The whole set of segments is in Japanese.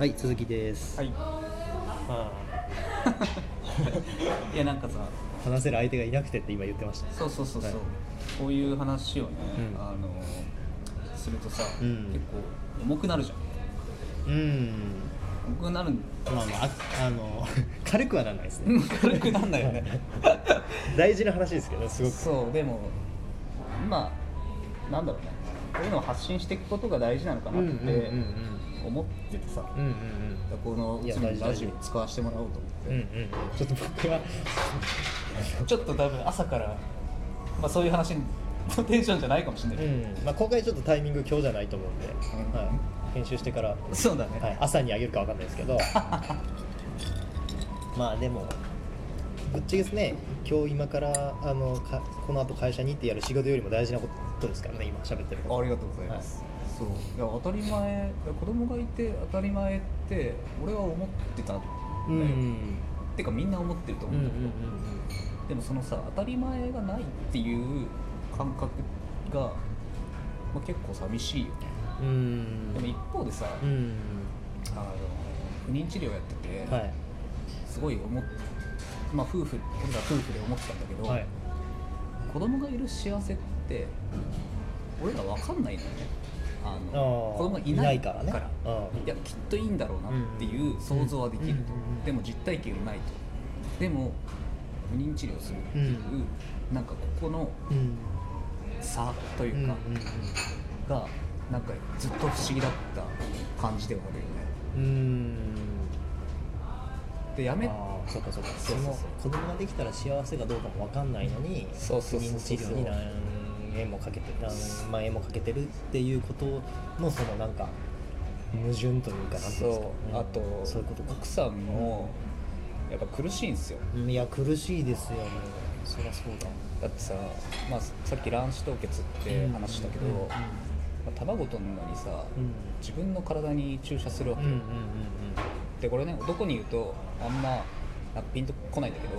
はい続きです、はい。ま いやなんかさ。あ話せる相手がいなくてって今言ってました。ねそうそうそうそう、はい。こういう話をね、うん。あのするとさ、うん。結構重くなるじゃん。うん。重くなるんまあまああ あの軽くはならないですね。軽くなんだよね。大事な話ですけどねすごく。そうでもまあなんだろうね。こういうのを発信していくことが大事なのかなっうんうんうんて思っててさ、うんうんうん。このいや次のラジオ使わせてもらおうと思って、うんうんうん。ちょっと僕は。ちょっと多分朝から、まあ、そういう話のテンションじゃないかもしれないうん。まあ公開ちょっとタイミング今日じゃないと思うんで、うん。はい、編集してから、そうだね、はい、朝にあげるかわかんないですけど。まあでもぶっちゃけですね。今日今からあのかこの後会社に行ってやる仕事よりも大事なことですからね今喋ってること。ありがとうございます、そう。いや当たり前。子供がいて当たり前って俺は思ってたんだよ、うん。うんてかみんな思ってるとうんうん思うんだけど、でもそのさ当たり前がないっていう感覚が、まあ、結構寂しいよね。うん。うんでも一方でさ、うん。あの不妊治療やってて、はい。すごい思っまあ夫婦俺ら夫婦で思ってたんだけど、はい。子供がいる幸せって俺ら分かんないんだよねあの子供がいないからね。うん。いやきっといいんだろうなっていう想像はできると、うんうんうん。うんでも実体験がないと。でも不妊治療するっていう、なんかここのうん。差というか、がなんかずっと不思議だった感じではあるよね。うんうん。でやめそうかそうか。そうそうそう。の子供ができたら幸せかどうかも分かんないのに不妊治療に何円もかけて何万円もかけてるっていうことのそのなんか矛盾というかなんていうんですか、あとそういうことか。奥さんもやっぱ苦しいんですよ。うん。いや苦しいですよねそりゃそうだ。だってさ、まあ、さっき卵子凍結って話したけど、うん。うん。まあ卵取るのにさ、うん。自分の体に注射するわけよ、うんうんでこれね男に言うとあんまピンとこないんだけど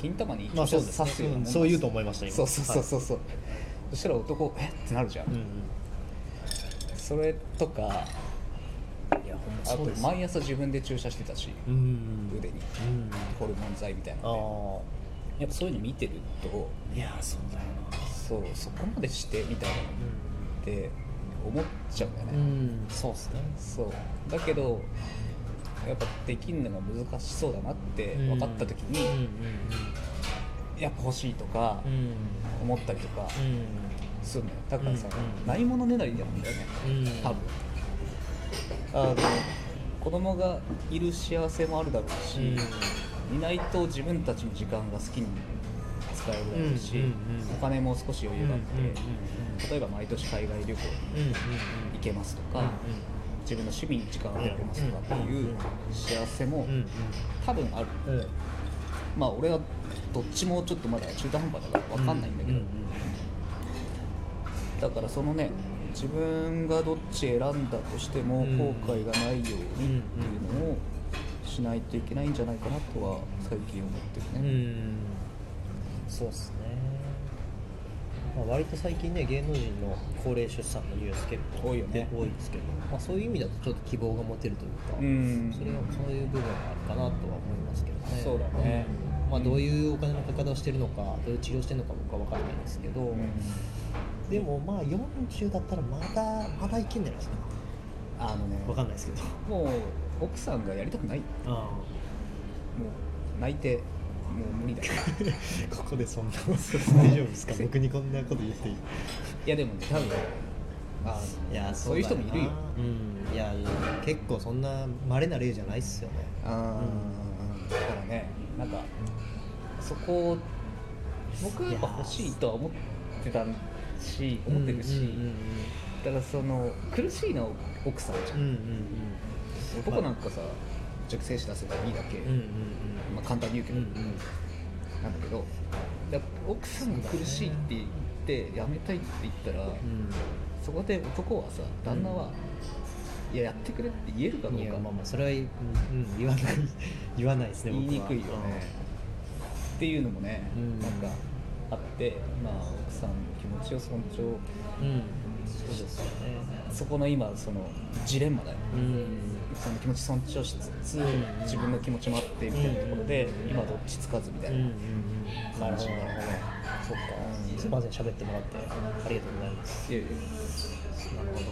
金玉にまあ注そうですね。射刺すようなもんうん。そう言うと思いました今。そうそうそうそう。そう、そしたら男え？ってなるじゃん、うんうん。それとかいやほんまあと毎朝自分で注射してたし、うん腕に。うんホルモン剤みたいなあので。やっぱそういうの見てるとあいやそうだよな。そうそこまでしてみたいなのって思っちゃうんだよね、うん。そうっすね。そう。だけどやっぱできるのが難しそうだなって分かった時に、うんうんやっぱ欲しいとか思ったりとかうん。するのよ。だからさ、ないものねだりなんだよねうん。多分。あの子供がいる幸せもあるだろうし、いないと自分たちの時間が好きに使えるだろうし、うんうんうん。お金も少し余裕があって、うんうんうん例えば毎年海外旅行に行けますとか、うんうん自分の趣味に時間を当てられますとかっていう幸せもうん多分ある、まあ俺はどっちもちょっとまだ中途半端だから分かんないんだけど、うだからそのね自分がどっち選んだとしてもうん。後悔がないようにっていうのをしないといけないんじゃないかなとは最近思ってるうね、ん。そうっすね、まあ、割と最近ね芸能人の高齢出産のニュース結構多いよね。多いですけど、まあ、そういう意味だとちょっと希望が持てるというか、うん。それはそういう部分があるかなとは思いますけどね。そうだね。うん。まあ、どういうお金のかけ方をしてるのかどういう治療してるのか僕は分からないんですけど、でもまあ40だったらまだまだいけんじゃないですか。あのね分かんないですけど。もう奥さんがやりたくない。もあ。う泣いてもう無理だよあここでそんな大丈夫ですか？僕にこんなこと言っていい？いやでもね多分あのいやそういう人もいるよ。うん。いや結構そんな稀な例じゃないっすよね。あー。だからねなんかそこを僕はやっぱ欲しいとは思ってたし思ってるし、うんうんだからその苦しいのは奥さんじゃん、うんうん。男なんかさ熟成子出せばいいだけ、うんうんうん。まあ、簡単に言うけど、うんうん。なんだけど奥さんが苦しいって言ってやめたいって言ったら、うん。そこで男はさ旦那は、いややってくれって言えるかどうか。いやまあまあそれは、うんうん、言わない。言わないですね言いにくいよね、っていうのもね、うん。なんかあってまあ奥さんの気持ちを尊重。うん、うん、そうですよね。そこの今そのジレンマだよ。うんその気持ち尊重しつつ、ん自分の気持ちもあってみたいなところで、うん今どっちつかずみたいな、うんうんうん。なるほど。そっか。すいません。喋ってもらってありがとうございます。いやいやなるほど。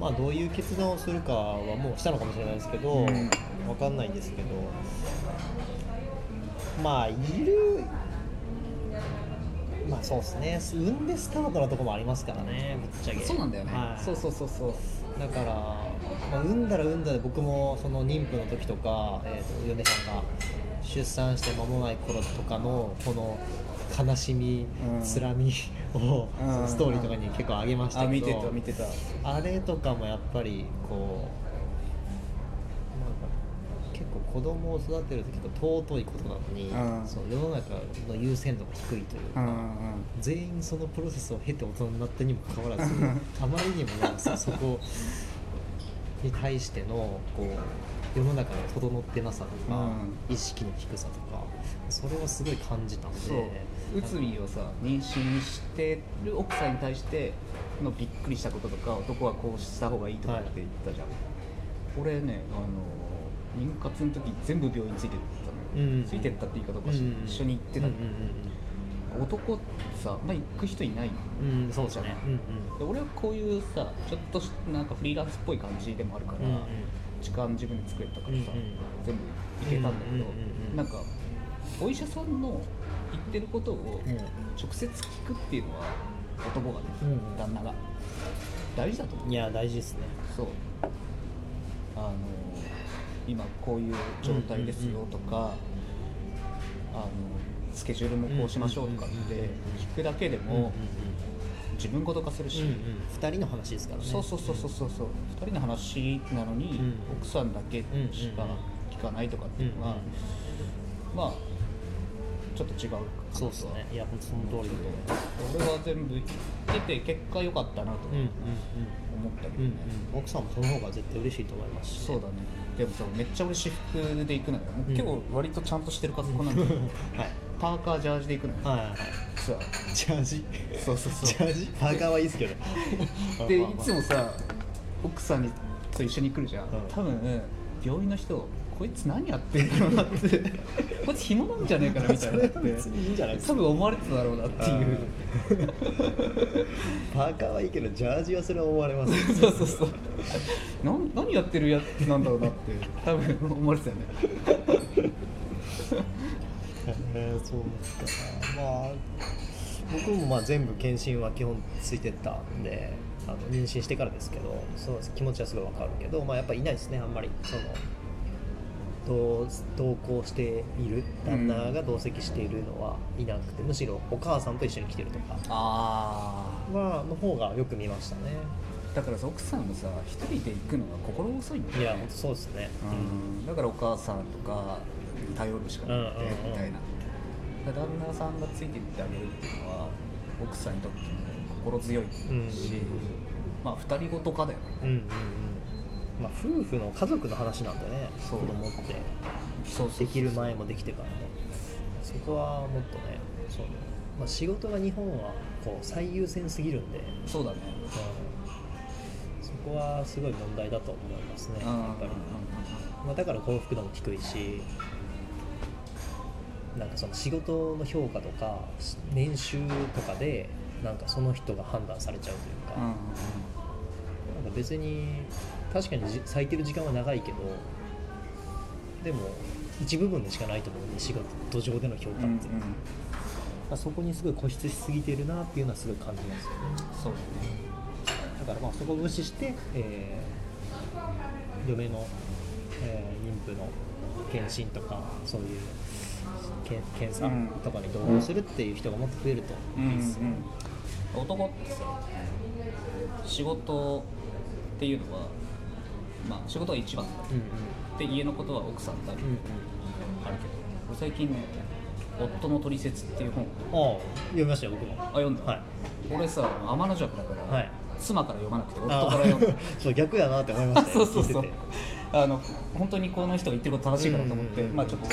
まあどういう決断をするかはもうしたのかもしれないですけど、うん。わかんないんですけど。まあいる。まあそうですね。産んでスタートなとこもありますからねぶっちゃけ。そうなんだよね、はい。そうそうそうそうだから、まあ、産んだら産んだで僕もその妊婦の時とか、えー、と嫁さんが出産して間もない頃とかのこの悲しみ、うん。つらみを、うん。ストーリーとかに結構あげましたけどあ見てた見てた。あれとかもやっぱりこう子供を育てるって結構尊いことなのに、うん。そう世の中の優先度が低いというか、うんうん。全員そのプロセスを経て大人になったにもかかわらずあまりにもなんかそそこに対してのこう世の中の整ってなさとか、うん。意識の低さとかそれをすごい感じたんで内海をさ妊娠してる奥さんに対してのびっくりしたこととか男はこうした方がいいとかって言ったじゃん、俺ねあの妊活の時全部病院ついてったのよ、うん。ついてったって言い方おかしい、うん。一緒に行ってたの、うん男ってさ、まあ、行く人いない。のうんそうですねうんうん。で俺はこういうさちょっとしなんかフリーランスっぽい感じでもあるから、時間自分で作れたからさ、全部行けたんだけど、うなんかお医者さんの言ってることをうん。直接聞くっていうのは男がね、うん旦那が。大事だと思う。いや大事ですね。そう。あの今こういう状態ですよとか、あのスケジュールもこうしましょうとかって聞くだけでも自分ごと化するし、うんうん、2人の話ですからね。そうそうそうそうそう。そう2人の話なのに、うん。奥さんだけしか聞かないとかっていうのは、まあちょっと違うそうですね。いや本当その通りで俺は全部出て結果良かったなとうんうん思ったけどね、うん奥さんもその方が絶対嬉しいと思います。しそうだね。でもさめっちゃ俺私服で行くのよ、うん。結構割とちゃんとしてる格好なんだけど はい。パーカージャージで行くのよ、はいはいはい。さジャージ？そうそうそう。ジャージ？パーカーはいいですけど。でいつもさ奥さんにと一緒に来るじゃん、うん。多分病院の人こいつ何やってんだろうなって。こいつ暇なんじゃねえかなみたいなって。それは別にいいんじゃない？ですか多分思われてただろうなっていう。パーカーはいいけどジャージはそれは思われます そうそうそう。なん何やってるやつなんだろうなって。多分思われてたよね。えー、そうですか。まあ僕もまあ全部検診は基本ついてったんであの妊娠してからですけどそうです。気持ちはすごいわかるけど、まあ、やっぱいないですねあんまり。その同同行している旦那が同席しているのはいなくて、むしろお母さんと一緒に来てるとかあはの方がよく見ましたね。あだからさ奥さんもさ一人で行くのが心細いんだよね。いや本当そうですね。うん。だからお母さんとかに頼るしかなくてうんうんうん。みたいな。旦那さんがついていってあげるっていうのは奥さんにとっても心強いし、うん。まあ二人ごとかだよね。うんうんうんまあ夫婦の家族の話なんでね。子供って。そうできる前もできてからもそこはもっとねその、まあ、仕事が日本はこう最優先すぎるんで、うん、そうだね。そこはすごい問題だと思いますね。やうん。っぱり、まあ、だから幸福度も低いし。なんかその仕事の評価とか年収とかでなんかその人が判断されちゃうというか,、うんうん別に確かにじ咲いてる時間は長いけどでも一部分でしかないと思うんで仕事上での評価って、うんうん。まあ、そこにすごい固執しすぎてるなっていうのはすごい感じますよね。そうだね。だからまあそこを無視して、えー嫁の、えー妊婦の検診とかそういうけ検査とかに同行するっていう人がもっと増えるとうんいいですよ。ね、うん、男ってさ仕事っていうのはまあ仕事が一番だうんうん。で家のことは奥さんだりうんうん。あるけど。俺最近ね「夫の取説」っていう本ああ読みましたよ僕も。あ読んだ、はい。俺さ天の弱だから、はい。妻から読まなくて夫かあら読んだ そう逆やなって思いました そうそうそう。あの本当にこの人が言ってること正しいかなと思って、うんうんうん。まあちょっと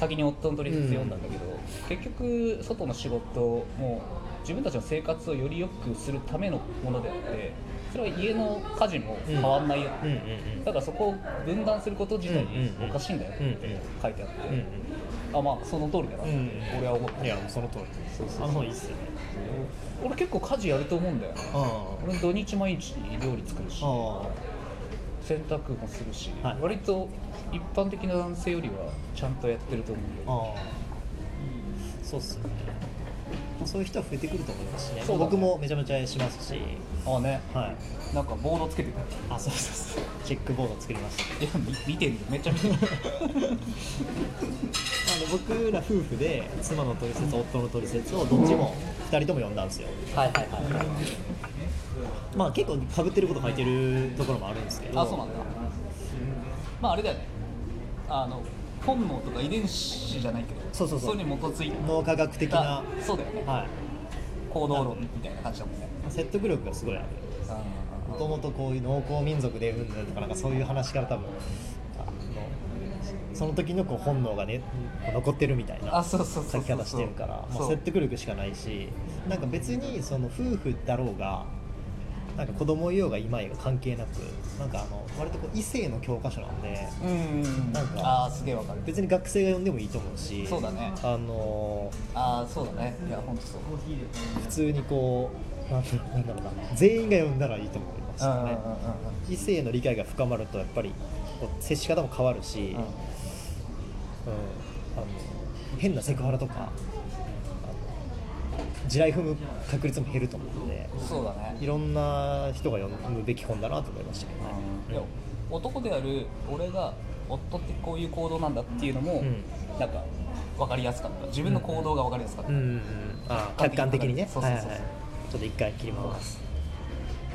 先に夫の取説読んだんだけど、結局外の仕事も自分たちの生活をより良くするためのものであってそれは家の家事も変わんないよ、うんだからそこを分断すること自体におかしいんだよって書いてあって、うんあまあその通りだな。って、うん。俺は思った。うんいやもうその通り。あの方いいっすよね。俺結構家事やると思うんだよね。あ俺土日毎日料理作るしあ洗濯もするし、はい。割と一般的な男性よりはちゃんとやってると思うんだよああ。そうっすよね。まあそういう人は増えてくると思いますしね。そうだね。僕もめちゃめちゃしますし。ああね。はい。なんかボードつけてたあそうそうそう。チェックボード作りました。いや見見てるよめっちゃ見てるあの僕ら夫婦で妻の取説夫の取説をどっちも2人とも読んだんですよ。はいはいはいまあ結構かぶってること書いてるところもあるんですけど。あそうなんだ。まああれだよね。あの本能とか遺伝子じゃないけどそうそうそう。れに基づい脳科学的な。たそうだよね。はい。行動論みたいな感じだもんね。説得力がすごいある。もともとこういう農耕民族でうんぬんとかなんかそういう話から多分その時のこう本能がね残ってるみたいなあそうそうそうそう書き方してるから説得力しかないしなんか別にその夫婦だろうがなんか子供いようがいまいが関係なくなんかあの割とこう異性の教科書なんでうんうんうん。なんかああすげえわかる。別に学生が読んでもいいと思うしそうだね。あのああそうだね。いや本当そう。普通にこうなんなんだろうな全員が読んだらいいと思いますよね異性の理解が深まるとやっぱりこう接し方も変わるし、うん。あの変なセクハラとか地雷踏む確率も減ると思うのでそうだね。いろんな人が読むべき本だなと思いましたけどね。いや男である俺が夫ってこういう行動なんだっていうのも、うん。なんか分かりやすかった。自分の行動が分かりやすかった、うんうんうん、あ客観的にね。そうそうそうちょっと一回切ります